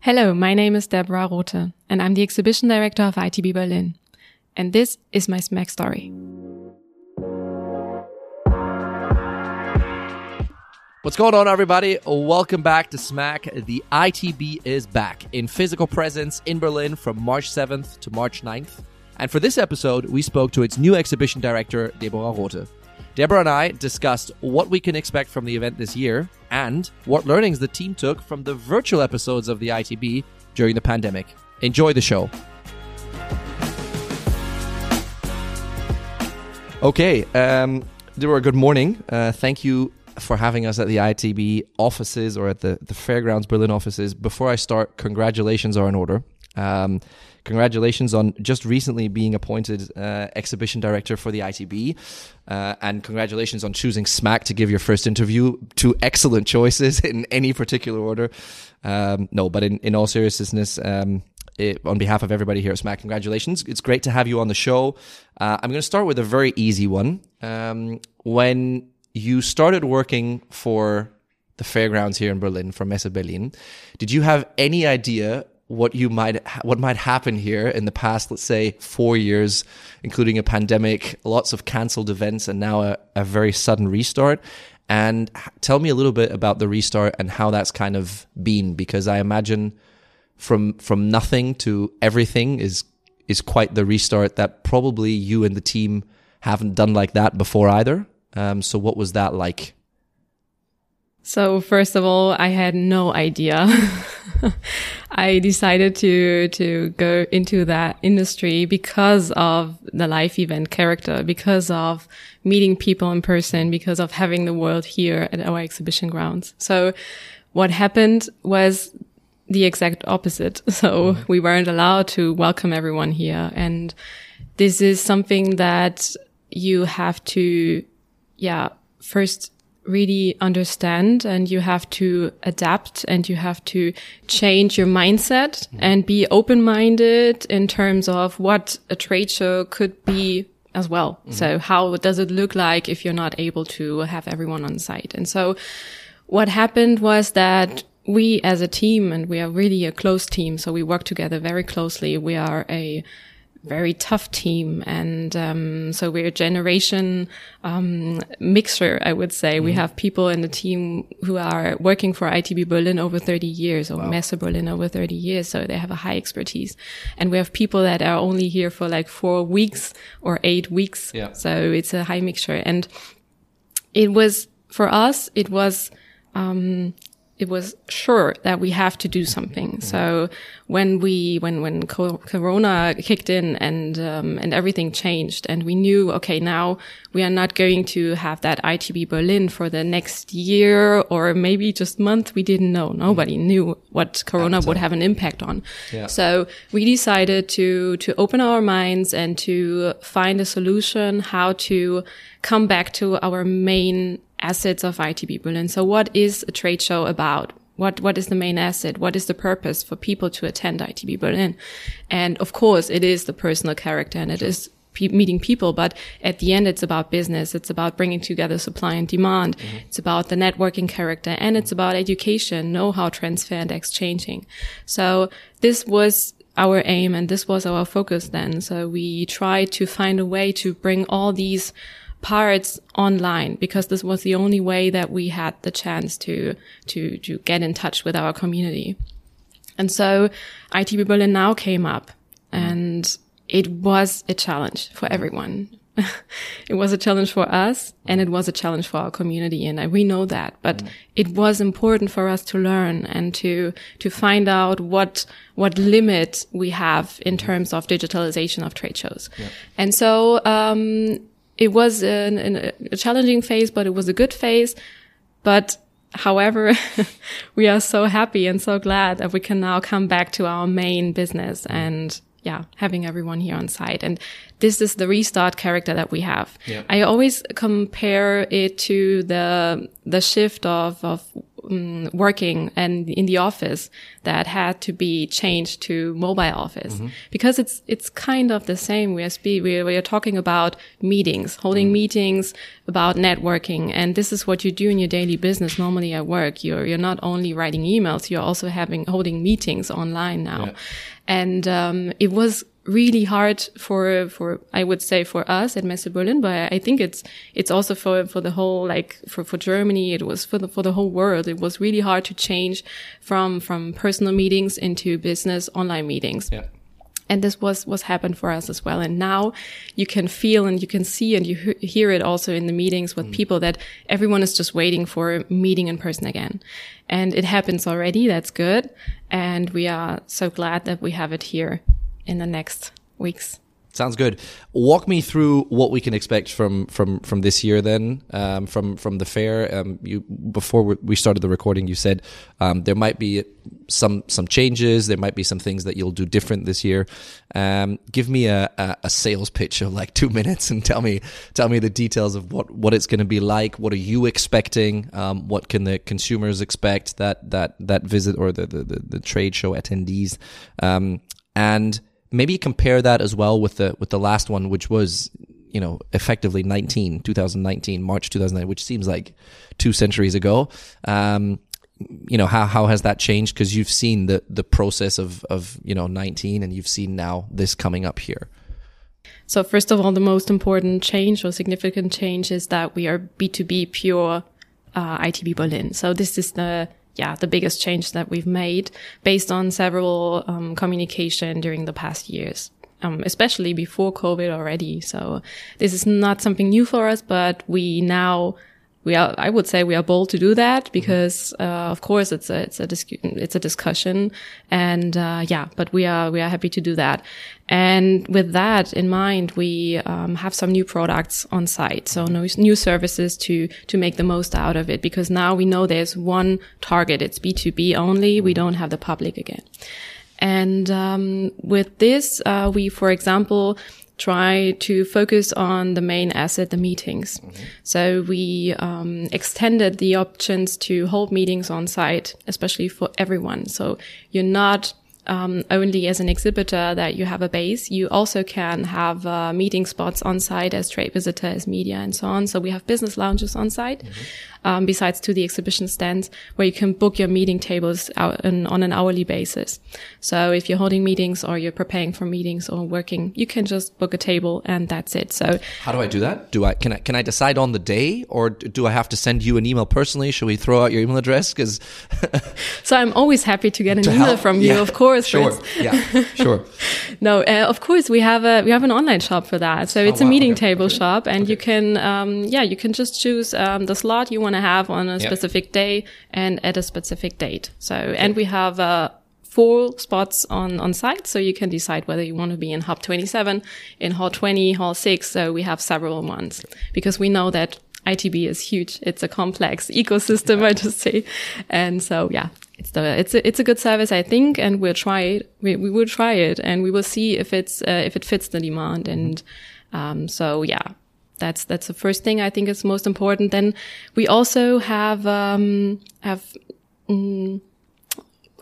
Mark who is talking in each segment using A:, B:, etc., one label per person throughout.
A: Hello, my name is Deborah Rothe, and I'm the exhibition director of ITB Berlin. And this is my Smack story.
B: What's going on, everybody? Welcome back to Smack. The ITB is back in physical presence in Berlin from March 7th to March 9th. And for this episode, we spoke to its new exhibition director, Deborah Rothe. Deborah and I discussed what we can expect from the event this year and what learnings the team took from the virtual episodes of the ITB during the pandemic. Enjoy the show. Okay, um, Deborah, good morning. Uh, thank you for having us at the ITB offices or at the, the Fairgrounds Berlin offices. Before I start, congratulations are in order. Um, congratulations on just recently being appointed uh, exhibition director for the ITB, uh, and congratulations on choosing Smack to give your first interview. Two excellent choices in any particular order. Um, no, but in, in all seriousness, um, it, on behalf of everybody here at Smack, congratulations. It's great to have you on the show. Uh, I'm going to start with a very easy one. Um, when you started working for the fairgrounds here in Berlin for Messe Berlin, did you have any idea what you might what might happen here in the past let's say four years including a pandemic lots of cancelled events and now a, a very sudden restart. And tell me a little bit about the restart and how that's kind of been because i imagine from from nothing to everything is is quite the restart that probably you and the team haven't done like that before either. Um, so what was that like
A: so first of all, I had no idea. I decided to to go into that industry because of the live event character, because of meeting people in person, because of having the world here at our exhibition grounds. So what happened was the exact opposite. So mm-hmm. we weren't allowed to welcome everyone here. And this is something that you have to, yeah, first really understand and you have to adapt and you have to change your mindset mm. and be open minded in terms of what a trade show could be as well. Mm. So how does it look like if you're not able to have everyone on site? And so what happened was that we as a team and we are really a close team. So we work together very closely. We are a very tough team. And um, so we're a generation um, mixture, I would say. Mm. We mm-hmm. have people in the team who are working for ITB Berlin over 30 years or wow. Messe Berlin over 30 years. So they have a high expertise. And we have people that are only here for like four weeks or eight weeks. Yeah. So it's a high mixture. And it was, for us, it was, um, it was sure that we have to do something. Mm-hmm. So when we, when, when Corona kicked in and, um, and everything changed and we knew, okay, now we are not going to have that ITB Berlin for the next year or maybe just month. We didn't know. Nobody mm-hmm. knew what Corona would have an impact on. Yeah. So we decided to, to open our minds and to find a solution how to come back to our main assets of ITB Berlin. So what is a trade show about? What, what is the main asset? What is the purpose for people to attend ITB Berlin? And of course, it is the personal character and it is pe- meeting people. But at the end, it's about business. It's about bringing together supply and demand. Mm-hmm. It's about the networking character and it's about education, know-how transfer and exchanging. So this was our aim and this was our focus then. So we tried to find a way to bring all these parts online because this was the only way that we had the chance to, to, to get in touch with our community. And so ITB Berlin now came up and it was a challenge for everyone. it was a challenge for us and it was a challenge for our community. And we know that, but mm. it was important for us to learn and to, to find out what, what limit we have in terms of digitalization of trade shows. And so, um, it was an, an, a challenging phase, but it was a good phase. But however, we are so happy and so glad that we can now come back to our main business and yeah, having everyone here on site. And this is the restart character that we have. Yeah. I always compare it to the, the shift of, of um, working and in the office that had to be changed to mobile office mm-hmm. because it's it's kind of the same. We are we we are talking about meetings, holding mm. meetings, about networking, and this is what you do in your daily business. Normally at work, you're you're not only writing emails, you're also having holding meetings online now, yeah. and um, it was really hard for for I would say for us at Messe Berlin, but I think it's it's also for for the whole like for for Germany. It was for the for the whole world. It was really hard to change from from personal meetings into business online meetings. Yeah. And this was was happened for us as well. And now you can feel and you can see and you hear it also in the meetings with mm. people that everyone is just waiting for a meeting in person again. And it happens already. That's good. And we are so glad that we have it here in the next weeks.
B: Sounds good. Walk me through what we can expect from from from this year. Then um, from from the fair. Um, you before we started the recording, you said um, there might be some some changes. There might be some things that you'll do different this year. Um, give me a, a, a, sales pitch of like two minutes and tell me tell me the details of what what it's going to be like. What are you expecting? Um, what can the consumers expect that that that visit or the the, the, the trade show attendees? Um, and maybe compare that as well with the with the last one, which was you know effectively 19 2019 march 2009 which seems like two centuries ago. Um, you know how how has that changed? Because you've seen the the process of of you know 19 and you've seen now this coming up here.
A: So first of all the most important change or significant change is that we are b2b pure uh, itb berlin. So this is the yeah, the biggest change that we've made based on several um, communication during the past years. Um, especially before COVID already. So this is not something new for us, but we now we are, I would say we are bold to do that because, uh, of course, it's a, it's a, it's a discussion and, uh, yeah, but we are, we are happy to do that. And with that in mind, we, um, have some new products on site. So no, new services to, to make the most out of it because now we know there's one target. It's B2B only. We don't have the public again. And um, with this, uh, we, for example, try to focus on the main asset, the meetings. Mm-hmm. So we um, extended the options to hold meetings on site, especially for everyone. So you're not um, only as an exhibitor that you have a base. You also can have uh, meeting spots on site as trade visitor, as media, and so on. So we have business lounges on site. Mm-hmm um, besides to the exhibition stands where you can book your meeting tables out in, on an hourly basis. So if you're holding meetings or you're preparing for meetings or working, you can just book a table and that's it. So
B: how do I do that? Do I can I can I decide on the day or do I have to send you an email personally? Should we throw out your email address? Because
A: so I'm always happy to get an to email help. from you, yeah. of course.
B: Sure, yeah, sure.
A: no, uh, of course we have a we have an online shop for that. So it's oh, wow. a meeting okay. table okay. shop, and okay. you can um, yeah you can just choose um, the slot you want want to have on a specific day and at a specific date. So, and we have, uh, four spots on, on site. So you can decide whether you want to be in hub 27, in hall 20, hall 6. So we have several ones because we know that ITB is huge. It's a complex ecosystem, I just say. And so, yeah, it's the, it's a, it's a good service, I think, and we'll try it. We, we will try it and we will see if it's, uh, if it fits the demand. And, um, so yeah, that's that's the first thing I think is most important. Then we also have um, have mm,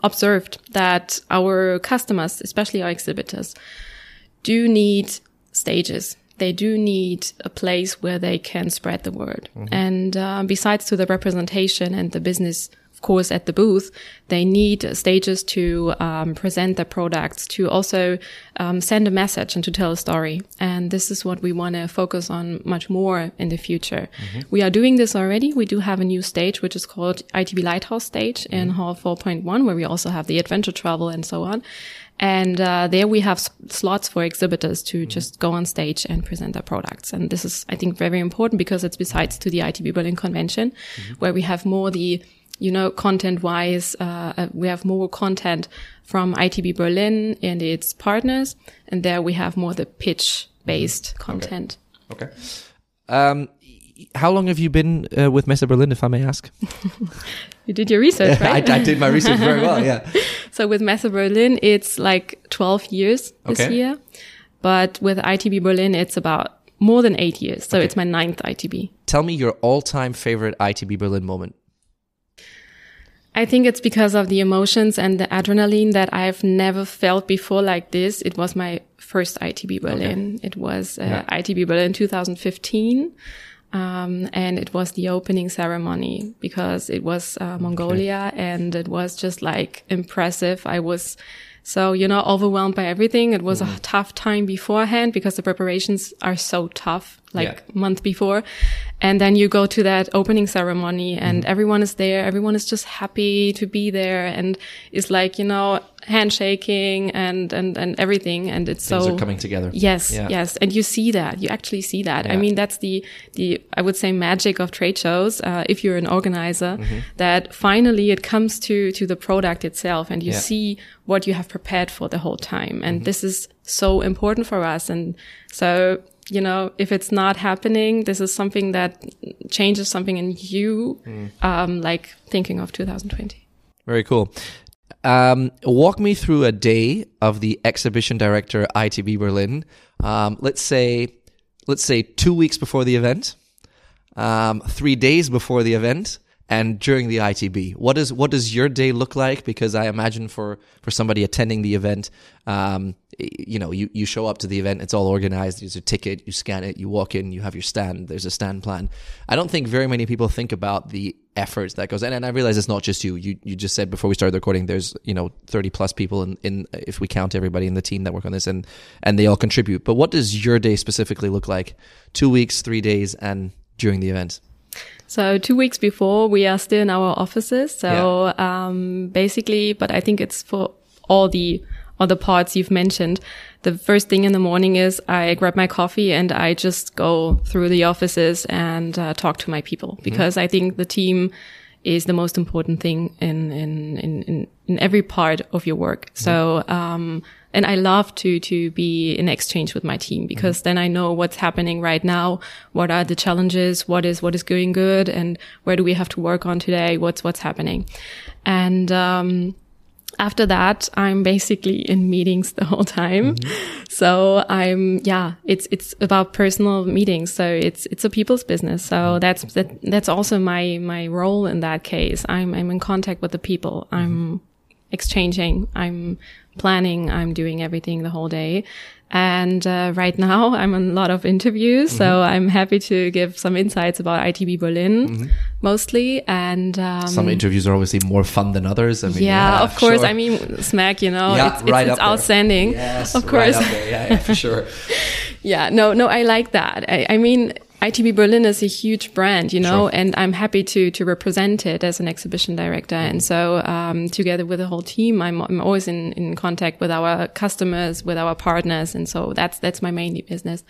A: observed that our customers, especially our exhibitors, do need stages. They do need a place where they can spread the word. Mm -hmm. And uh, besides to the representation and the business of course, at the booth, they need stages to um, present their products, to also um, send a message and to tell a story. And this is what we want to focus on much more in the future. Mm-hmm. We are doing this already. We do have a new stage, which is called ITB Lighthouse Stage mm-hmm. in Hall 4.1, where we also have the adventure travel and so on. And uh, there we have s- slots for exhibitors to mm-hmm. just go on stage and present their products. And this is, I think, very important because it's besides to the ITB Berlin Convention, mm-hmm. where we have more the you know, content wise, uh, uh, we have more content from ITB Berlin and its partners. And there we have more the pitch based mm-hmm. content.
B: Okay. okay. Um, how long have you been uh, with Messe Berlin, if I may ask?
A: you did your research, right?
B: I, I, did my research very well, yeah.
A: so with Messe Berlin, it's like 12 years this okay. year. But with ITB Berlin, it's about more than eight years. So okay. it's my ninth ITB.
B: Tell me your all time favorite ITB Berlin moment.
A: I think it's because of the emotions and the adrenaline that I've never felt before like this. It was my first ITB Berlin. Okay. It was uh, yeah. ITB Berlin 2015. Um, and it was the opening ceremony because it was uh, Mongolia okay. and it was just like impressive. I was so, you're not overwhelmed by everything. It was mm. a mm-hmm. tough time beforehand because the preparations are so tough, like yeah. month before. And then you go to that opening ceremony and mm. everyone is there. Everyone is just happy to be there and is like, you know, handshaking and, and, and everything. And it's
B: Things
A: so
B: are coming together.
A: Yes. Yeah. Yes. And you see that. You actually see that. Yeah. I mean, that's the, the, I would say magic of trade shows. Uh, if you're an organizer mm-hmm. that finally it comes to, to the product itself and you yeah. see what you have prepared for the whole time. And mm-hmm. this is so important for us. And so, you know, if it's not happening, this is something that changes something in you, mm. um, like thinking of 2020.
B: Very cool. Um, walk me through a day of the exhibition director ITB Berlin. Um, let's say, let's say two weeks before the event, um, three days before the event, and during the ITB. What is what does your day look like? Because I imagine for for somebody attending the event, um, you know, you, you show up to the event, it's all organized. There's a ticket, you scan it, you walk in, you have your stand. There's a stand plan. I don't think very many people think about the efforts that goes in, and I realize it's not just you. You you just said before we started recording, there's you know 30 plus people in, in if we count everybody in the team that work on this, and and they all contribute. But what does your day specifically look like? Two weeks, three days, and during the event.
A: So two weeks before, we are still in our offices. So yeah. um, basically, but I think it's for all the other parts you've mentioned. The first thing in the morning is I grab my coffee and I just go through the offices and uh, talk to my people mm-hmm. because mm-hmm. I think the team is the most important thing in in in in, every part of your work. Mm-hmm. So um, and I love to to be in exchange with my team because mm-hmm. then I know what's happening right now, what are the challenges, what is what is going good, and where do we have to work on today, what's what's happening, and um, after that, I'm basically in meetings the whole time. Mm-hmm. So I'm, yeah, it's, it's about personal meetings. So it's, it's a people's business. So mm-hmm. that's, that, that's also my, my role in that case. I'm, I'm in contact with the people. I'm mm-hmm. exchanging. I'm planning. I'm doing everything the whole day. And uh, right now, I'm on a lot of interviews, mm-hmm. so I'm happy to give some insights about ITB Berlin mm-hmm. mostly. And um,
B: some interviews are obviously more fun than others.
A: I mean, yeah, yeah of course. Sure. I mean, SMAC, you know, yeah, it's, right it's, it's outstanding.
B: Yes,
A: of course.
B: Right yeah, yeah, for sure.
A: yeah, no, no, I like that. I, I mean, ITB Berlin is a huge brand, you know, sure. and I'm happy to to represent it as an exhibition director. And so, um, together with the whole team, I'm, I'm always in, in contact with our customers, with our partners, and so that's that's my main business.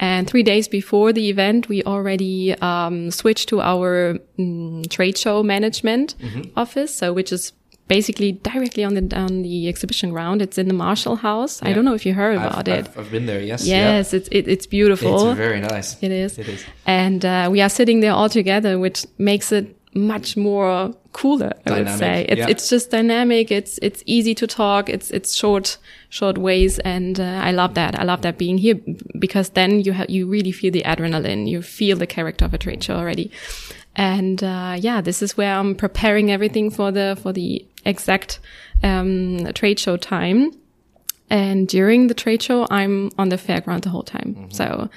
A: And three days before the event, we already um, switched to our mm, trade show management mm-hmm. office, so which is basically directly on the on the exhibition ground. It's in the Marshall House. Yeah. I don't know if you heard about
B: I've,
A: it.
B: I've, I've, been there. Yes.
A: Yes,
B: yeah.
A: it's it, it's beautiful.
B: It's very nice.
A: It is. It is. And uh, we are sitting there all together, which makes it much more cooler. I dynamic. would say it's yeah. it's just dynamic. It's it's easy to talk. It's it's short short ways, and uh, I love that. I love that being here because then you have you really feel the adrenaline. You feel the character of a trade show already. And uh, yeah, this is where I'm preparing everything for the for the exact um, trade show time. And during the trade show, I'm on the fairground the whole time. Mm-hmm. So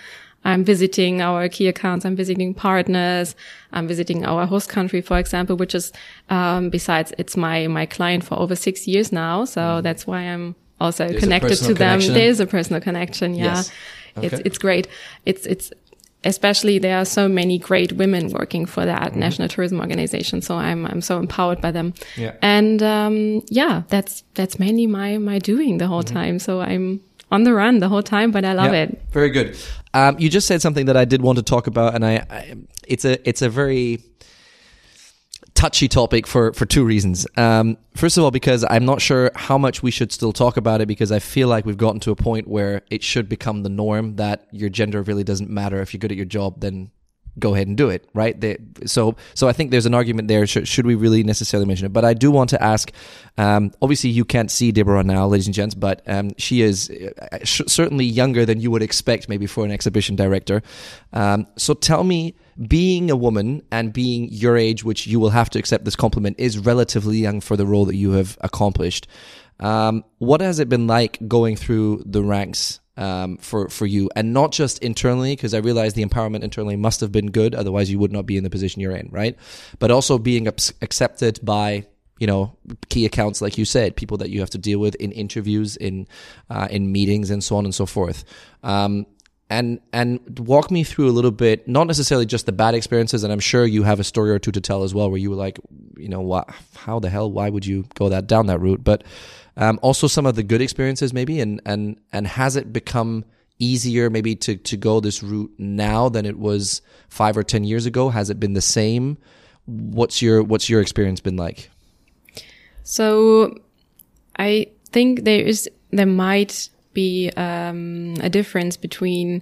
A: I'm visiting our key accounts. I'm visiting partners. I'm visiting our host country, for example, which is, um, besides it's my, my client for over six years now. So mm-hmm. that's why I'm also There's connected to them. Connection. There's a personal connection. Yeah. Yes. Okay. It's, it's great. It's, it's, especially there are so many great women working for that mm-hmm. national tourism organization so i'm i'm so empowered by them yeah. and um, yeah that's that's mainly my my doing the whole mm-hmm. time so i'm on the run the whole time but i love yeah. it
B: very good um, you just said something that i did want to talk about and I, I it's a it's a very touchy topic for for two reasons. Um, first of all, because I'm not sure how much we should still talk about it because I feel like we've gotten to a point where it should become the norm that your gender really doesn't matter. If you're good at your job, then go ahead and do it, right? They, so, so I think there's an argument there. Should, should, we really necessarily mention it? But I do want to ask. Um, obviously, you can't see Deborah now, ladies and gents, but um, she is uh, certainly younger than you would expect, maybe for an exhibition director. Um, so, tell me being a woman and being your age, which you will have to accept this compliment, is relatively young for the role that you have accomplished. Um, what has it been like going through the ranks um, for for you, and not just internally? Because I realize the empowerment internally must have been good, otherwise you would not be in the position you're in, right? But also being accepted by you know key accounts like you said people that you have to deal with in interviews in uh, in meetings and so on and so forth um, and and walk me through a little bit not necessarily just the bad experiences and i'm sure you have a story or two to tell as well where you were like you know what how the hell why would you go that down that route but um, also some of the good experiences maybe and and and has it become easier maybe to to go this route now than it was five or ten years ago? Has it been the same? What's your what's your experience been like?
A: So I think there is, there might be um, a difference between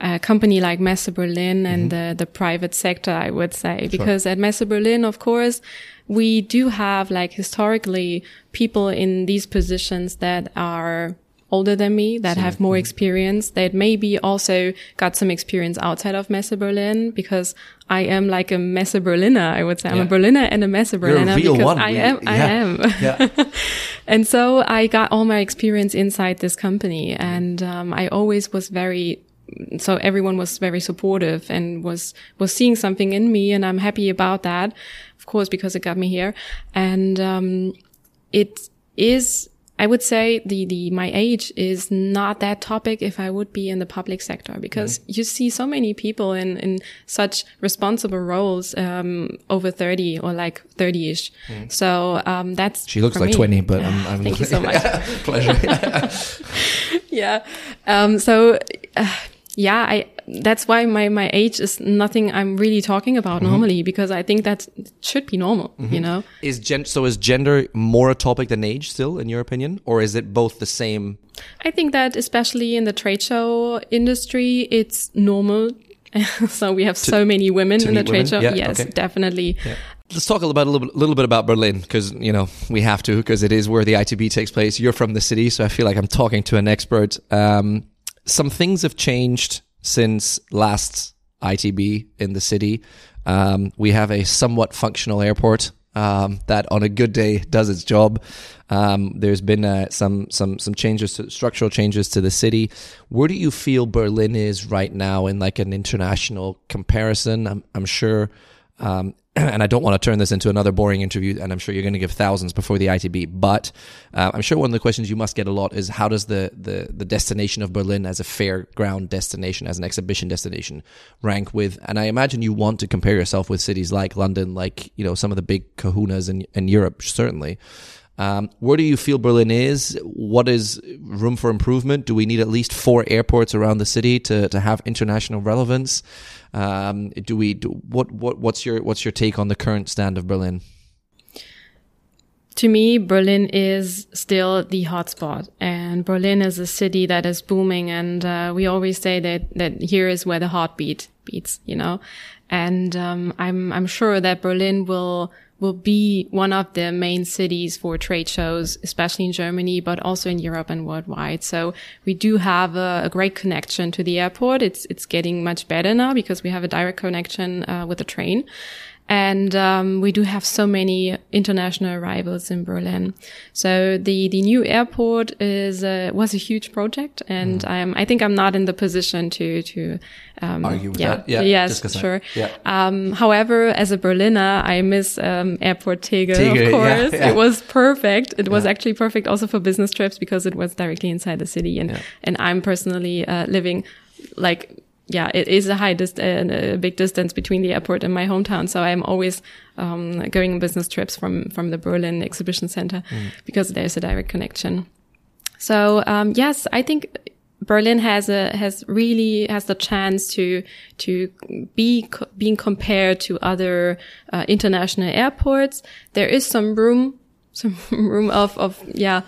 A: a company like Messe Berlin and mm-hmm. the, the private sector, I would say, sure. because at Messe Berlin, of course, we do have like historically people in these positions that are older than me that have more mm-hmm. experience that maybe also got some experience outside of Messe Berlin because I am like a Messe Berliner. I would say I'm a Berliner and a Messe Berliner
B: because
A: one. I am, I yeah. am. Yeah. and so I got all my experience inside this company and, um, I always was very so everyone was very supportive and was was seeing something in me and I'm happy about that of course because it got me here and um, it is I would say the, the, my age is not that topic if I would be in the public sector because mm. you see so many people in, in such responsible roles, um, over 30 or like 30 ish. Mm. So, um, that's,
B: she looks like
A: me.
B: 20, but I'm,
A: I'm thank you so much.
B: Pleasure.
A: yeah. Um, so, uh, yeah, I, that's why my, my age is nothing I'm really talking about mm-hmm. normally because I think that should be normal, mm-hmm. you know?
B: Is gen- so is gender more a topic than age still, in your opinion? Or is it both the same?
A: I think that especially in the trade show industry, it's normal. so we have to, so many women in the trade women? show. Yeah, yes, okay. definitely. Yeah.
B: Let's talk about a little little bit about Berlin because you know we have to because it is where the ITB takes place. You're from the city, so I feel like I'm talking to an expert. Um, some things have changed since last ITB in the city. Um, we have a somewhat functional airport um, that, on a good day, does its job. Um, there's been uh, some some some changes, to, structural changes to the city. Where do you feel Berlin is right now in like an international comparison? I'm, I'm sure um, and I don't want to turn this into another boring interview, and I'm sure you're going to give thousands before the ITB. But uh, I'm sure one of the questions you must get a lot is how does the, the the destination of Berlin as a fairground destination, as an exhibition destination, rank with? And I imagine you want to compare yourself with cities like London, like you know some of the big kahunas in in Europe, certainly. Um, where do you feel Berlin is? What is room for improvement? Do we need at least four airports around the city to, to have international relevance? Um, do we? Do, what what what's your what's your take on the current stand of Berlin?
A: To me, Berlin is still the hotspot, and Berlin is a city that is booming. And uh, we always say that that here is where the heartbeat beats, you know. And um, I'm I'm sure that Berlin will will be one of the main cities for trade shows, especially in Germany, but also in Europe and worldwide. So we do have a, a great connection to the airport. It's, it's getting much better now because we have a direct connection uh, with the train. And um, we do have so many international arrivals in Berlin. So the the new airport is uh, was a huge project, and mm. I think I'm not in the position to to
B: um, argue with
A: yeah,
B: that. Yeah,
A: yes, sure. yeah. Um, however, as a Berliner, I miss um, Airport Tegel, Tegel of course. Yeah. It was perfect. It was actually perfect also for business trips because it was directly inside the city, and and I'm personally uh, living like yeah, it is a high dist- a big distance between the airport and my hometown. So I'm always um, going on business trips from from the Berlin Exhibition Center mm. because there's a direct connection. So um, yes, I think Berlin has a has really has the chance to to be co- being compared to other uh, international airports. There is some room, some room of of yeah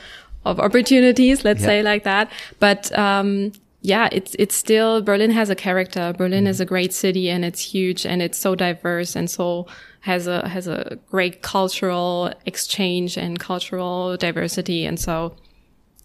A: of opportunities, let's yeah. say like that. But um, yeah, it's it's still Berlin has a character. Berlin mm. is a great city and it's huge and it's so diverse and so has a has a great cultural exchange and cultural diversity and so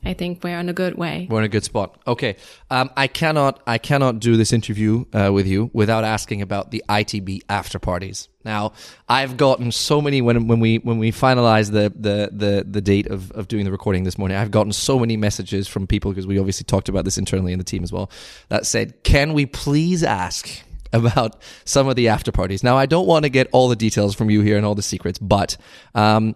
A: I think we're in a good way.
B: We're in a good spot. Okay, um, I cannot I cannot do this interview uh, with you without asking about the ITB after parties. Now, I've gotten so many when when we when we finalized the the the, the date of, of doing the recording this morning. I've gotten so many messages from people because we obviously talked about this internally in the team as well. That said, can we please ask about some of the after parties? Now, I don't want to get all the details from you here and all the secrets, but um,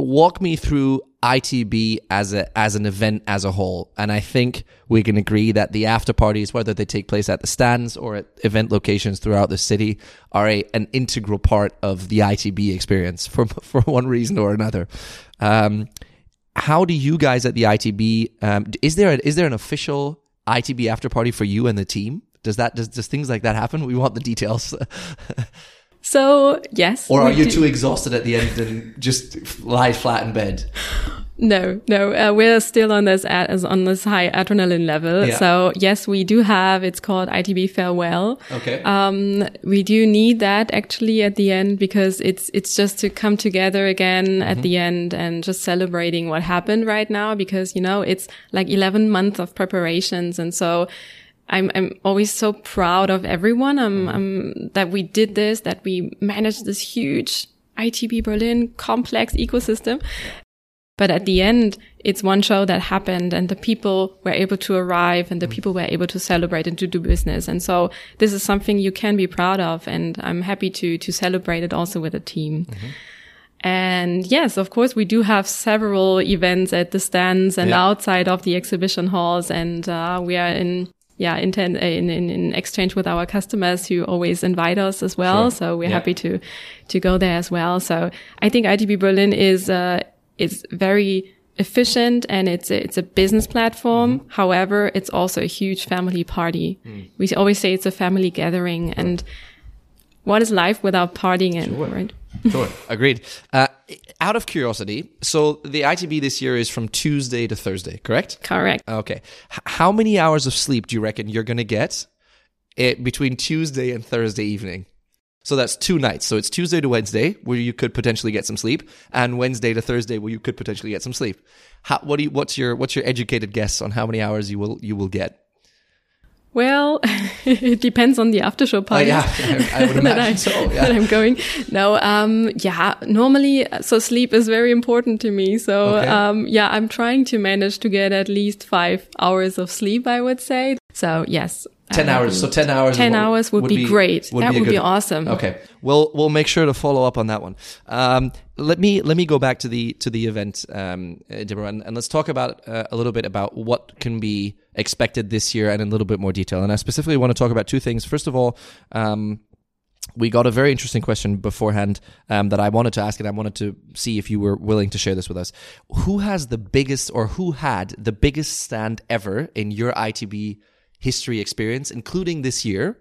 B: walk me through ITB as a as an event as a whole, and I think we can agree that the after parties, whether they take place at the stands or at event locations throughout the city, are a, an integral part of the ITB experience for for one reason or another. Um, how do you guys at the ITB? Um, is there a, is there an official ITB after party for you and the team? Does that does, does things like that happen? We want the details.
A: So yes.
B: Or are you do. too exhausted at the end and just lie flat in bed?
A: No, no, uh, we're still on this as on this high adrenaline level. Yeah. So yes, we do have. It's called ITB farewell.
B: Okay.
A: Um, we do need that actually at the end because it's it's just to come together again mm-hmm. at the end and just celebrating what happened right now because you know it's like eleven months of preparations and so I'm I'm always so proud of everyone. I'm, mm-hmm. I'm that we did this, that we managed this huge ITB Berlin complex ecosystem. But at the end, it's one show that happened and the people were able to arrive and the mm-hmm. people were able to celebrate and to do business. And so this is something you can be proud of. And I'm happy to, to celebrate it also with a team. Mm-hmm. And yes, of course, we do have several events at the stands and yeah. outside of the exhibition halls. And, uh, we are in yeah, in, in, in, in, exchange with our customers who always invite us as well. Sure. So we're yeah. happy to, to go there as well. So I think ITB Berlin is, uh, is very efficient and it's a, it's a business platform. Mm-hmm. However, it's also a huge family party. Mm. We always say it's a family gathering and what is life without partying and, sure. right?
B: Sure, agreed. Uh, out of curiosity, so the ITB this year is from Tuesday to Thursday, correct?
A: Correct.
B: Okay. H- how many hours of sleep do you reckon you're going to get it, between Tuesday and Thursday evening? So that's two nights. So it's Tuesday to Wednesday where you could potentially get some sleep, and Wednesday to Thursday where you could potentially get some sleep. How, what do you, what's your what's your educated guess on how many hours you will you will get?
A: Well, it depends on the after show party.
B: Oh, yeah, I, would imagine that I, so. Yeah.
A: That I'm going. No, um, yeah, normally, so sleep is very important to me. So, okay. um, yeah, I'm trying to manage to get at least five hours of sleep, I would say. So, yes,
B: 10 hours. So 10 hours.
A: 10 hours would, would be, be, great. Would that be would good, be awesome.
B: Okay. We'll, we'll make sure to follow up on that one. Um, let me, let me go back to the, to the event, um, Deborah, and, and let's talk about uh, a little bit about what can be expected this year and in a little bit more detail. And I specifically want to talk about two things. First of all, um, we got a very interesting question beforehand um, that I wanted to ask, and I wanted to see if you were willing to share this with us. Who has the biggest, or who had the biggest stand ever in your ITB history experience, including this year.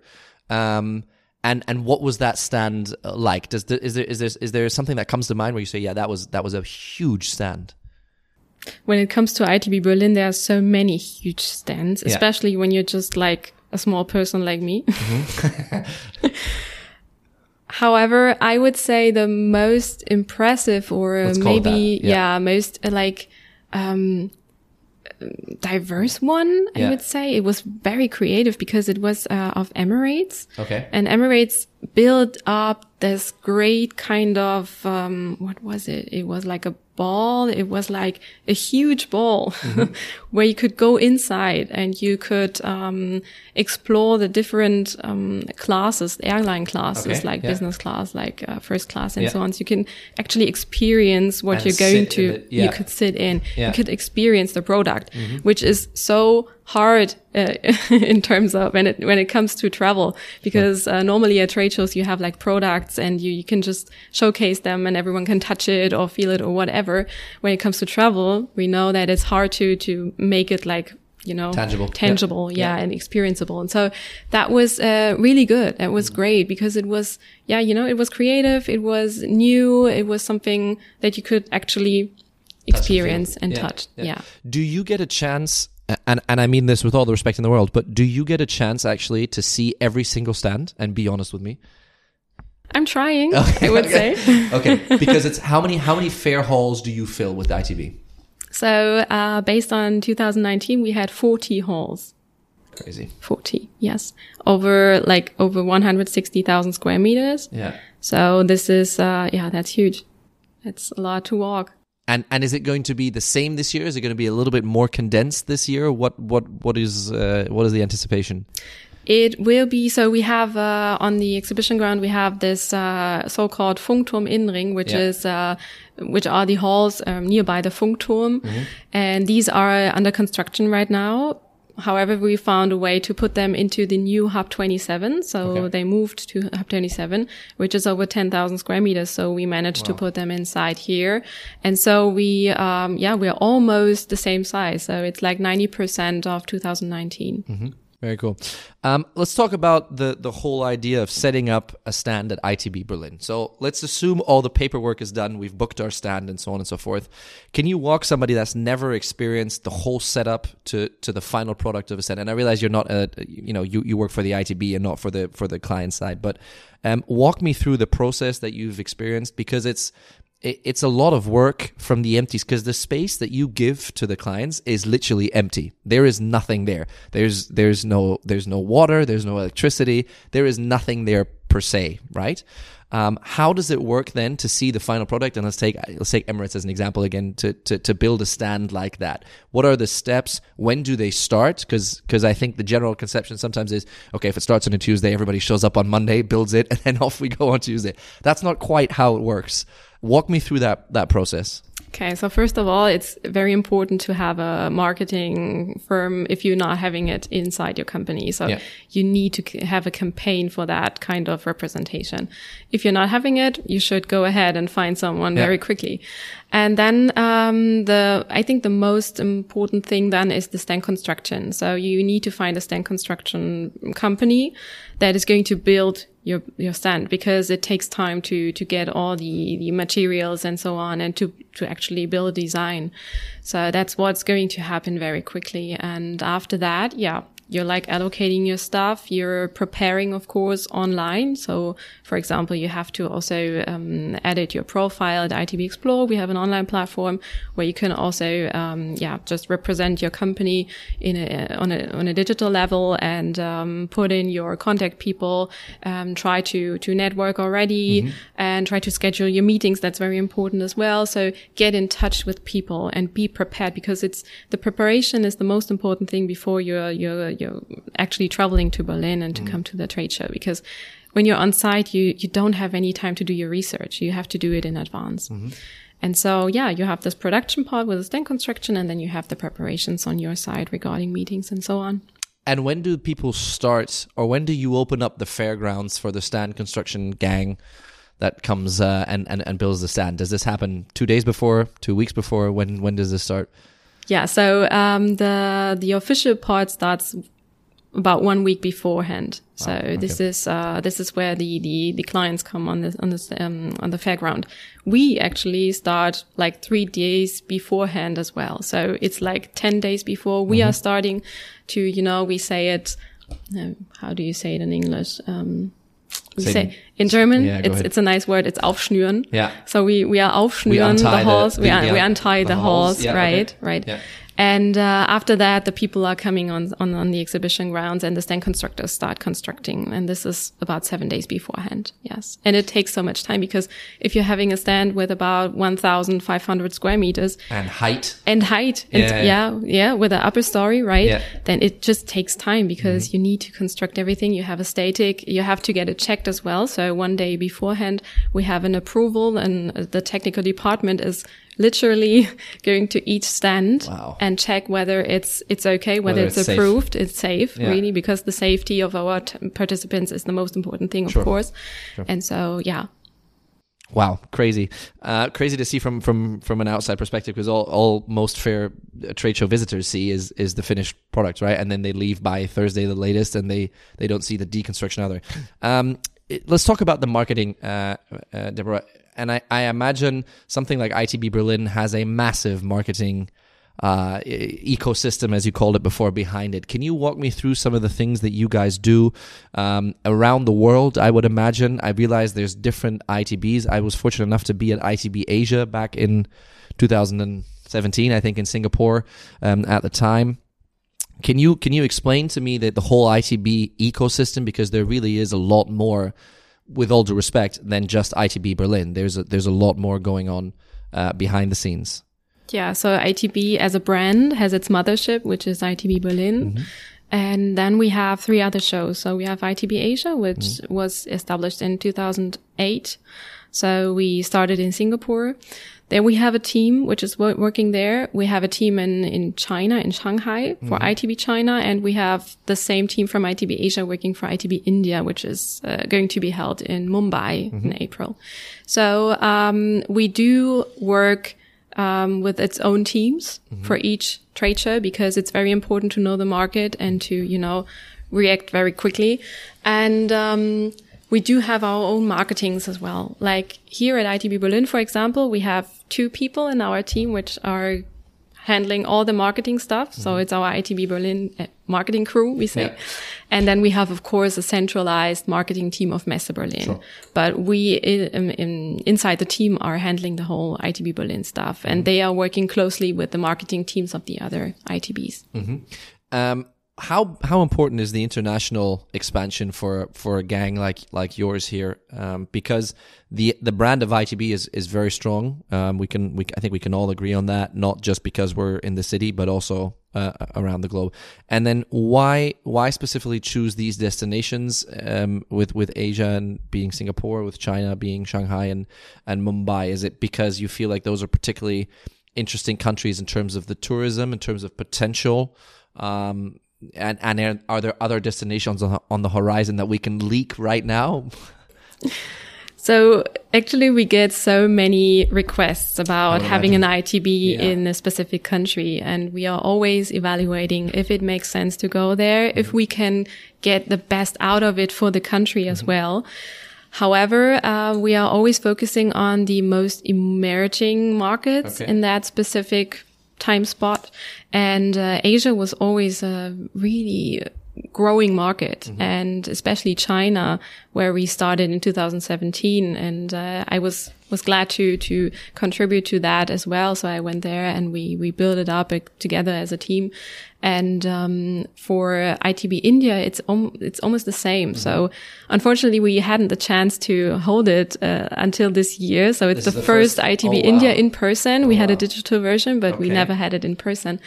B: Um, and and what was that stand uh, like? Does the, is there is there is there something that comes to mind where you say, yeah, that was that was a huge stand?
A: When it comes to ITB Berlin, there are so many huge stands, especially yeah. when you're just like a small person like me. Mm-hmm. However, I would say the most impressive or maybe, yeah. yeah. most uh, like, um, diverse one, I yeah. would say. It was very creative because it was uh, of Emirates.
B: Okay.
A: And Emirates built up this great kind of, um, what was it? It was like a ball. It was like a huge ball mm-hmm. where you could go inside and you could um, explore the different um, classes, airline classes, okay. like yeah. business class, like uh, first class, and yeah. so on. So you can actually experience what and you're going to. The, yeah. You could sit in. You could experience the product, mm-hmm. which is so hard uh, in terms of when it when it comes to travel. Because uh, normally at trade shows you have like products and you, you can just showcase them and everyone can touch it or feel it or whatever. When it comes to travel we know that it's hard to to make it like you know
B: tangible.
A: Tangible yeah, and experienceable. And so that was uh, really good. That was mm. great because it was yeah you know it was creative it was new it was something that you could actually experience and, and yeah, touch. Yeah. yeah.
B: Do you get a chance and and I mean this with all the respect in the world, but do you get a chance actually to see every single stand and be honest with me?
A: I'm trying. Okay, I would
B: okay.
A: say.
B: okay, because it's how many how many fair halls do you fill with ITB?
A: So uh, based on 2019, we had 40 halls.
B: Crazy.
A: 40, yes, over like over 160,000 square meters.
B: Yeah.
A: So this is, uh, yeah, that's huge. That's a lot to walk.
B: And and is it going to be the same this year? Is it going to be a little bit more condensed this year? What what what is uh, what is the anticipation?
A: It will be so. We have uh, on the exhibition ground we have this uh, so-called Funkturm Innenring, which
B: Yeah.
A: is uh, which are the halls um, nearby the Funkturm, and these are under construction right now. However, we found a way to put them into the new Hub 27. So
B: Okay.
A: they moved to Hub 27, which is over 10,000 square meters. So we managed to put them inside here. And so we, um, yeah, we're almost the same size. So it's like 90% of 2019.
B: Very cool. Um, let's talk about the the whole idea of setting up a stand at ITB Berlin. So let's assume all the paperwork is done. We've booked our stand and so on and so forth. Can you walk somebody that's never experienced the whole setup to to the final product of a stand? And I realize you're not a you know you, you work for the ITB and not for the for the client side, but um, walk me through the process that you've experienced because it's it- it's a lot of work from the empties because the space that you give to the clients is literally empty. There is nothing there. There's there's no there's no water. There's no electricity. There is nothing there per se, right? Um, how does it work then to see the final product? And let's take let's take Emirates as an example again to to, to build a stand like that. What are the steps? When do they start? Because because I think the general conception sometimes is okay if it starts on a Tuesday, everybody shows up on Monday, builds it, and then off we go on Tuesday. That's not quite how it works. Walk me through that that process.
A: Okay, so first of all, it's very important to have a marketing firm if you're not having it inside your company. So
B: Yeah.
A: you need to have a campaign for that kind of representation. If you're not having it, you should go ahead and find someone
B: Yeah.
A: very quickly. And then um, the I think the most important thing then is the stand construction. So you need to find a stand construction company that is going to build your your stand because it takes time to to get all the the materials and so on and to to actually build a design. So that's what's going to happen very quickly. And after that, yeah, you're like allocating your stuff. You're preparing, of course, online. So, for example, you have to also um, edit your profile at ITB Explore. We have an online platform where you can also, um, yeah, just represent your company in a on a on a digital level and um, put in your contact people. Um, try to to network already and try to schedule your meetings. That's very important as well. So get in touch with people and be prepared because it's the preparation is the most important thing before you're you're you're actually traveling to Berlin and to come to the trade show because when you're on site you you don't have any time to do your research. You have to do it in advance. And so, yeah, you have this production part with the stand construction, and then you have the preparations on your side regarding meetings and so on.
B: And when do people start, or when do you open up the fairgrounds for the stand construction gang that comes uh, and, and and builds the stand? Does this happen two days before, two weeks before? When when does this start?
A: Yeah, so um, the the official part starts about one week beforehand. So this is uh, this is where the, the, the clients come on the on this um, on the fairground. We actually start like three days beforehand as well. So it's like ten days before we are starting to you know we say it. Uh, how do you say it in English? Um, we
B: say
A: in German.
B: Yeah,
A: it's
B: ahead.
A: it's a nice word. It's aufschnüren.
B: Yeah.
A: So we we are aufschnüren
B: We
A: the we
B: the-
A: un-
B: yeah,
A: we untie
B: the
A: the,
B: halls.
A: halls.
B: Yeah, okay.
A: right. Right.
B: Yeah.
A: And uh, after that, the people are coming on, on on the exhibition grounds, and the stand constructors start constructing. And this is about seven days beforehand. Yes, and it takes so much time because if you're having a stand with about 1,500 square meters
B: And height.
A: and height, and
B: Yeah,
A: yeah,
B: yeah.
A: yeah, with an upper story, right?
B: Yeah.
A: Then it just takes time because you need to construct everything. You have a static, you have to get it checked as well. So one day beforehand, we have an approval, and the technical department is literally going to each stand
B: Wow.
A: and check whether it's it's okay, whether,
B: Whether
A: it's,
B: it's safe.
A: approved, it's safe,
B: Yeah.
A: really, because the safety of our t- participants is the most important thing, of
B: Sure.
A: course. And so, yeah,
B: Wow, crazy, uh, crazy to see from from from an outside perspective because all all most fair uh, trade show visitors see is is the finished product, right? And then they leave by Thursday the latest, and they they don't see the deconstruction either. Um, let's talk about the marketing, uh, uh, Deborah. And I, I imagine something like ITB Berlin has a massive marketing uh, ecosystem, as you called it before, behind it. Can you walk me through some of the things that you guys do um, around the world? I would imagine. I realize there's different ITBs. I was fortunate enough to be at ITB Asia back in 2017, I think, in Singapore um, at the time. Can you can you explain to me that the whole ITB ecosystem because there really is a lot more, with all due respect, than just ITB Berlin. There's a, there's a lot more going on uh, behind the scenes.
A: Yeah, so ITB as a brand has its mothership, which is ITB Berlin. Mm-hmm. And then we have three other shows. So we have ITB Asia, which mm-hmm. was established in 2008. So we started in Singapore. Then we have a team which is working there. We have a team in, in China, in Shanghai for mm-hmm. ITB China. And we have the same team from ITB Asia working for ITB India, which is uh, going to be held in Mumbai mm-hmm. in April. So, um, we do work, um, with its own teams mm-hmm. for each trade show because it's very important to know the market and to, you know, react very quickly. And, um, we do have our own marketings as well. Like here at ITB Berlin, for example, we have two people in our team which are handling all the marketing stuff. Mm-hmm. So it's our ITB Berlin uh, marketing crew, we say. Yeah. And then we have, of course, a centralized marketing team of Messe Berlin. Sure. But we in, in, inside the team are handling the whole ITB Berlin stuff and mm-hmm. they are working closely with the marketing teams of the other ITBs.
B: Mm-hmm. Um, how how important is the international expansion for for a gang like like yours here? Um, because the the brand of ITB is is very strong. Um, we can we I think we can all agree on that. Not just because we're in the city, but also uh, around the globe. And then why why specifically choose these destinations um, with with Asia and being Singapore, with China being Shanghai and and Mumbai? Is it because you feel like those are particularly interesting countries in terms of the tourism, in terms of potential? Um, and and are there other destinations on, on the horizon that we can leak right now?
A: So actually, we get so many requests about having an ITB yeah. in a specific country, and we are always evaluating if it makes sense to go there, mm-hmm. if we can get the best out of it for the country as mm-hmm. well. However, uh, we are always focusing on the most emerging markets okay. in that specific time spot. And uh, Asia was always a really growing market. Mm-hmm. and especially China where we started in 2017 and uh, I was was glad to to contribute to that as well. So I went there and we we built it up uh, together as a team. And um, for ITB India it's om- it's almost the same. Mm-hmm. so unfortunately we hadn't the chance to hold it uh, until this year. So it's the, the, first, first ITB oh, India in person. Oh, we had a digital version but okay. we never had it in person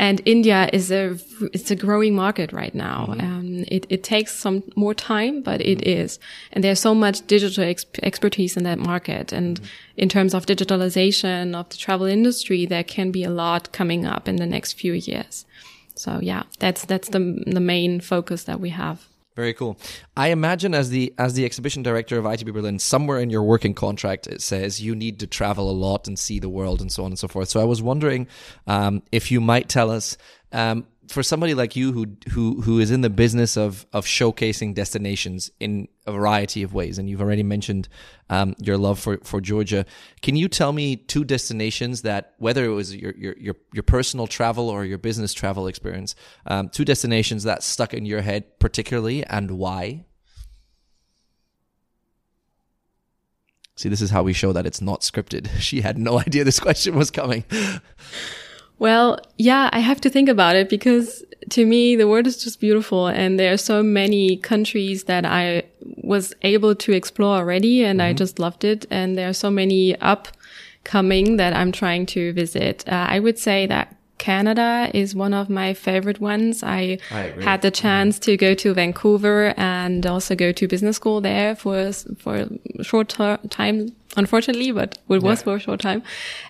A: and India is a it's a growing market right now. Mm-hmm. Um, it it takes some more time, but it mm-hmm. is, and there's so much digital ex- expertise in that market. And mm-hmm. in terms of digitalization of the travel industry, there can be a lot coming up in the next few years. So yeah, that's that's the the main focus that we have.
B: Very cool. I imagine as the as the exhibition director of ITB Berlin, somewhere in your working contract it says you need to travel a lot and see the world and so on and so forth. So I was wondering um, if you might tell us um, for somebody like you who who who is in the business of of showcasing destinations in a variety of ways, and you've already mentioned um, your love for for Georgia, can you tell me two destinations that whether it was your your your, your personal travel or your business travel experience, um, two destinations that stuck in your head particularly, and why? See, this is how we show that it's not scripted. She had no idea this question was coming.
A: Well, yeah, I have to think about it because to me, the world is just beautiful. And there are so many countries that I was able to explore already and mm-hmm. I just loved it. And there are so many upcoming that I'm trying to visit. Uh, I would say that Canada is one of my favorite ones. I, I had the chance mm-hmm. to go to Vancouver and also go to business school there for for a short time, unfortunately, but it was yeah. for a short time.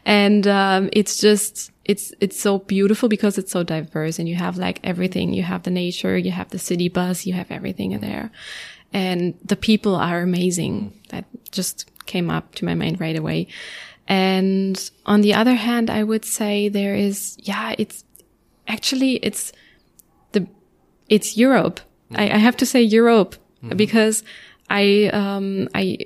A: And um, it's just it's it's so beautiful because it's so diverse, and you have like everything. You have the nature, you have the city bus, you have everything in there, and the people are amazing. That just came up to my mind right away. And on the other hand, I would say there is, yeah, it's actually, it's the, it's Europe. I, I, have to say Europe mm-hmm. because I, um, I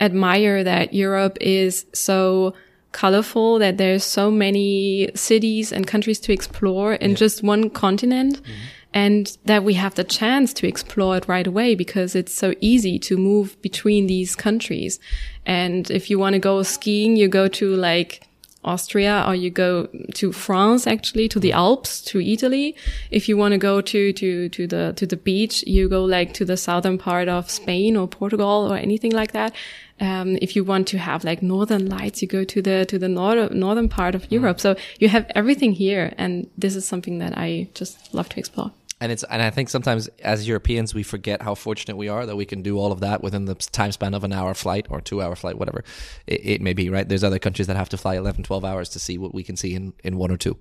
A: admire that Europe is so colorful, that there's so many cities and countries to explore in yeah. just one continent. Mm-hmm and that we have the chance to explore it right away because it's so easy to move between these countries. And if you want to go skiing, you go to like Austria or you go to France, actually, to the Alps, to Italy. If you want to go to, to, to the, to the beach, you go like to the southern part of Spain or Portugal or anything like that. Um, if you want to have like northern lights, you go to the to the nor- northern part of Europe. So you have everything here, and this is something that I just love to explore
B: and it's and I think sometimes as Europeans we forget how fortunate we are that we can do all of that within the time span of an hour flight or two hour flight, whatever it, it may be. Right? There's other countries that have to fly 11, 12 hours to see what we can see in, in one or two.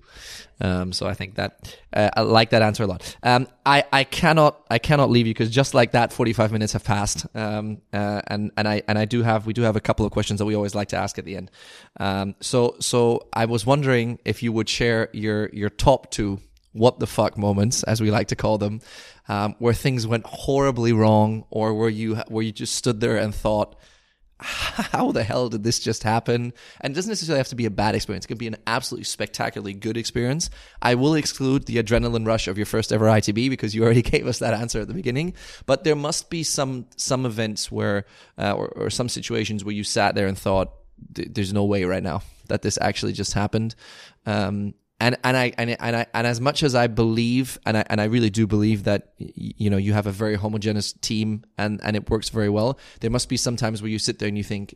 B: Um, so I think that uh, I like that answer a lot. Um, I I cannot I cannot leave you because just like that, 45 minutes have passed. Um, uh, and and I and I do have we do have a couple of questions that we always like to ask at the end. Um, so so I was wondering if you would share your your top two what the fuck moments, as we like to call them, um, where things went horribly wrong, or where you where you just stood there and thought, "How the hell did this just happen?" And it doesn't necessarily have to be a bad experience; it can be an absolutely spectacularly good experience. I will exclude the adrenaline rush of your first ever ITB because you already gave us that answer at the beginning. But there must be some some events where, uh, or, or some situations where you sat there and thought, "There's no way right now." That this actually just happened, um, and and I and and I and as much as I believe and I and I really do believe that you know you have a very homogeneous team and and it works very well. There must be some times where you sit there and you think,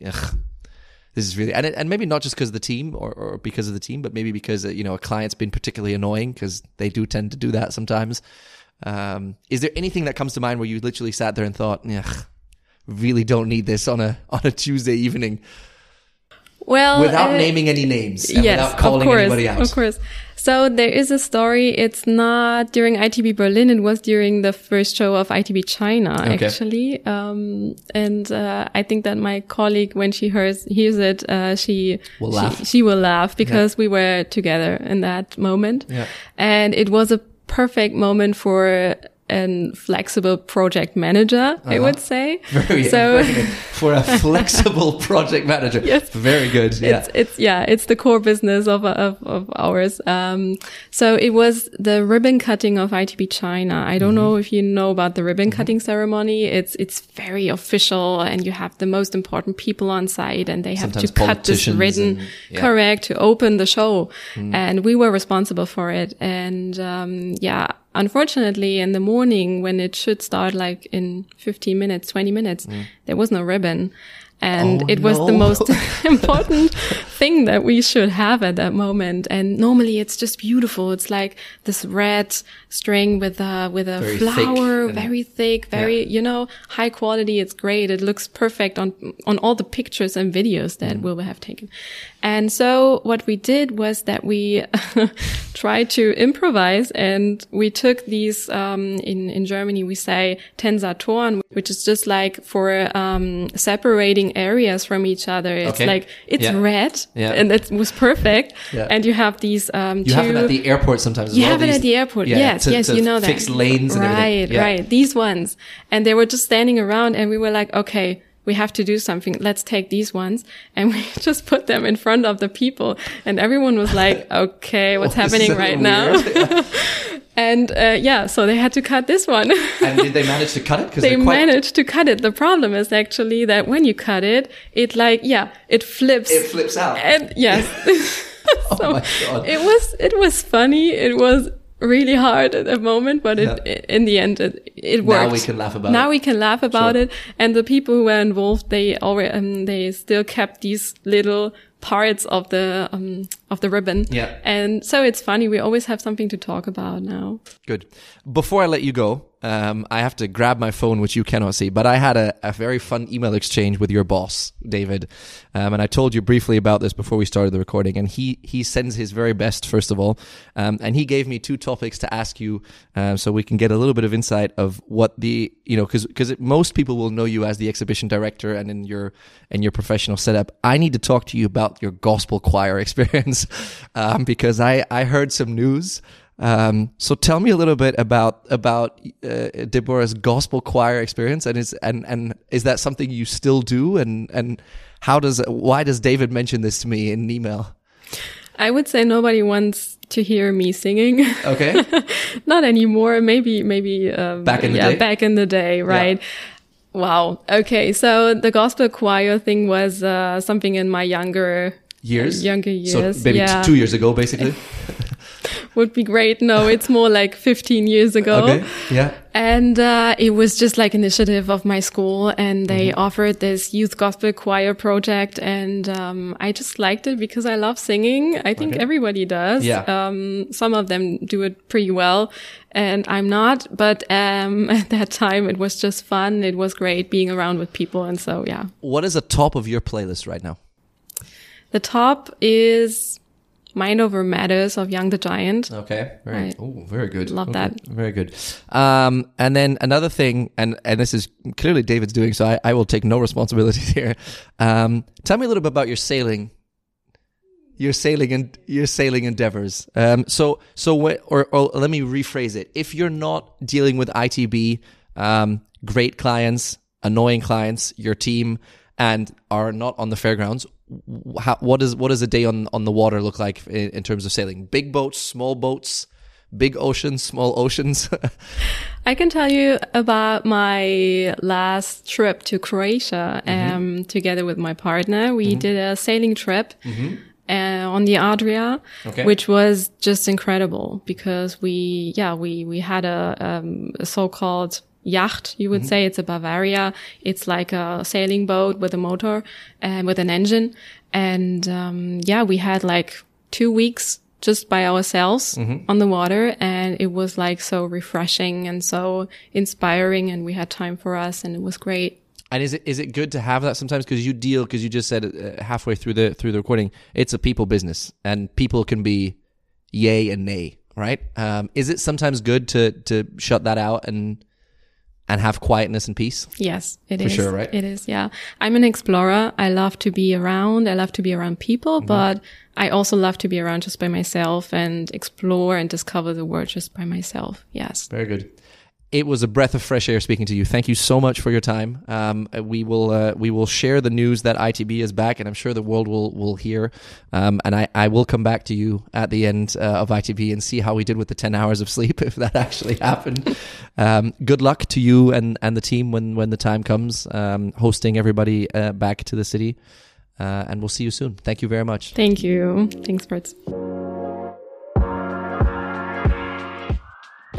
B: this is really and it, and maybe not just because of the team or, or because of the team, but maybe because you know a client's been particularly annoying because they do tend to do that sometimes. Um, is there anything that comes to mind where you literally sat there and thought, Ugh, really don't need this on a on a Tuesday evening?
A: Well,
B: without uh, naming any names, yes, without calling
A: of course,
B: anybody out.
A: Of course. So there is a story. It's not during ITB Berlin. It was during the first show of ITB China, okay. actually. Um, and uh, I think that my colleague, when she hears hears it, uh, she
B: will
A: she,
B: laugh.
A: She will laugh because yeah. we were together in that moment,
B: yeah.
A: and it was a perfect moment for and flexible project manager, uh-huh. I would say.
B: Very, so for a flexible project manager.
A: Yes,
B: very good. Yeah,
A: it's, it's yeah, it's the core business of of, of ours. Um, so it was the ribbon cutting of ITB China. I don't mm-hmm. know if you know about the ribbon mm-hmm. cutting ceremony. It's it's very official, and you have the most important people on site, and they have
B: Sometimes
A: to cut this ribbon and, yeah. correct to open the show, mm. and we were responsible for it. And um, yeah, unfortunately in the morning when it should start like in 15 minutes 20 minutes mm. there was no ribbon and
B: oh,
A: it was
B: no.
A: the most important thing that we should have at that moment. And normally it's just beautiful. It's like this red string with a with a
B: very
A: flower,
B: thick
A: very thick, very yeah. you know high quality. It's great. It looks perfect on on all the pictures and videos that mm. we have taken. And so what we did was that we tried to improvise and we took these, um, in, in Germany, we say Tensatoren, which is just like for, um, separating areas from each other. It's
B: okay.
A: like, it's
B: yeah.
A: red
B: yeah.
A: and it was perfect.
B: Yeah.
A: And you have these, um,
B: you
A: two,
B: have it at the airport sometimes.
A: You
B: well,
A: have
B: these,
A: it at the airport. yes.
B: To,
A: yes.
B: to
A: you know that.
B: Fixed lanes and
A: right,
B: everything.
A: Right. These ones. And they were just standing around and we were like, okay, we have to do something. Let's take these ones. And we just put them in front of the people. And everyone was like, okay, what's oh, happening right weird? now? and uh, yeah, so they had to cut this one.
B: and did they manage to cut it?
A: Because they managed to cut it. The problem is actually that when you cut it, it like, yeah, it flips.
B: It flips out.
A: And yes.
B: so oh my God.
A: it was, it was funny. It was really hard at the moment, but it, yeah. in the end, it, it worked.
B: Now we can laugh about
A: now
B: it.
A: Now we can laugh about
B: sure.
A: it. And the people who were involved, they already, um, they still kept these little parts of the, um, of the ribbon.
B: Yeah.
A: And so it's funny. We always have something to talk about now.
B: Good. Before I let you go, um, I have to grab my phone, which you cannot see, but I had a, a very fun email exchange with your boss, David. Um, and I told you briefly about this before we started the recording. And he, he sends his very best, first of all. Um, and he gave me two topics to ask you, uh, so we can get a little bit of insight of what the, you know, cause, cause most people will know you as the exhibition director and in your, in your professional setup. I need to talk to you about your gospel choir experience, um, because I, I heard some news um, so tell me a little bit about about uh, Deborah's gospel choir experience, and is and and is that something you still do? And and how does why does David mention this to me in an email?
A: I would say nobody wants to hear me singing.
B: Okay.
A: Not anymore. Maybe maybe um,
B: back in the
A: yeah,
B: day.
A: back in the day, right? Yeah. Wow. Okay. So the gospel choir thing was uh, something in my younger
B: years,
A: younger years.
B: So maybe
A: yeah.
B: two years ago, basically.
A: Would be great. No, it's more like 15 years ago.
B: okay. Yeah.
A: And uh, it was just like initiative of my school, and they
B: Mm-hmm.
A: offered this youth gospel choir project, and um, I just liked it because I love singing. I think
B: Okay.
A: everybody does.
B: Yeah.
A: Um, some of them do it pretty well, and I'm not. But um, at that time, it was just fun. It was great being around with people, and so yeah.
B: What is the top of your playlist right now?
A: The top is Mind Over Matters of Young the Giant.
B: Okay. Very, oh, very good.
A: Love
B: Okay,
A: that.
B: Very good. Um, and then another thing, and, and this is clearly David's doing, so I, I will take no responsibility here. Um, tell me a little bit about your sailing, your sailing and your sailing endeavors. Um, so, so what, or, or let me rephrase it. If you're not dealing with ITB, um, great clients, annoying clients, your team, and are not on the fairgrounds, how, what is what does a day on on the water look like in, in terms of sailing? Big boats, small boats, big oceans, small oceans.
A: I can tell you about my last trip to Croatia um, together with my partner. We did a sailing trip uh, on the Adria,
B: Okay.
A: which was just incredible because we, yeah, we, we had a, um, a so-called yacht, you would say. It's a Bavaria. It's like a sailing boat with a motor and with an engine. And, um, yeah, we had like two weeks just by ourselves on the water. And it was like so refreshing and so inspiring. And we had time for us and it was great.
B: And is it is it good to have that sometimes because you deal because you just said uh, halfway through the through the recording it's a people business and people can be yay and nay right um, is it sometimes good to to shut that out and and have quietness and peace
A: Yes, it is.
B: sure, right?
A: It is, yeah. I'm an explorer. I love to be around. I love to be around people, mm-hmm. but I also love to be around just by myself and explore and discover the world just by myself. Yes.
B: very good it was a breath of fresh air speaking to you. Thank you so much for your time. Um, we will uh, we will share the news that ITB is back and I'm sure the world will will hear. Um, and I, I will come back to you at the end uh, of ITB and see how we did with the 10 hours of sleep if that actually happened. Um, good luck to you and, and the team when, when the time comes um, hosting everybody uh, back to the city. Uh, and we'll see you soon. Thank you very much.
A: Thank you. Thanks, Fritz.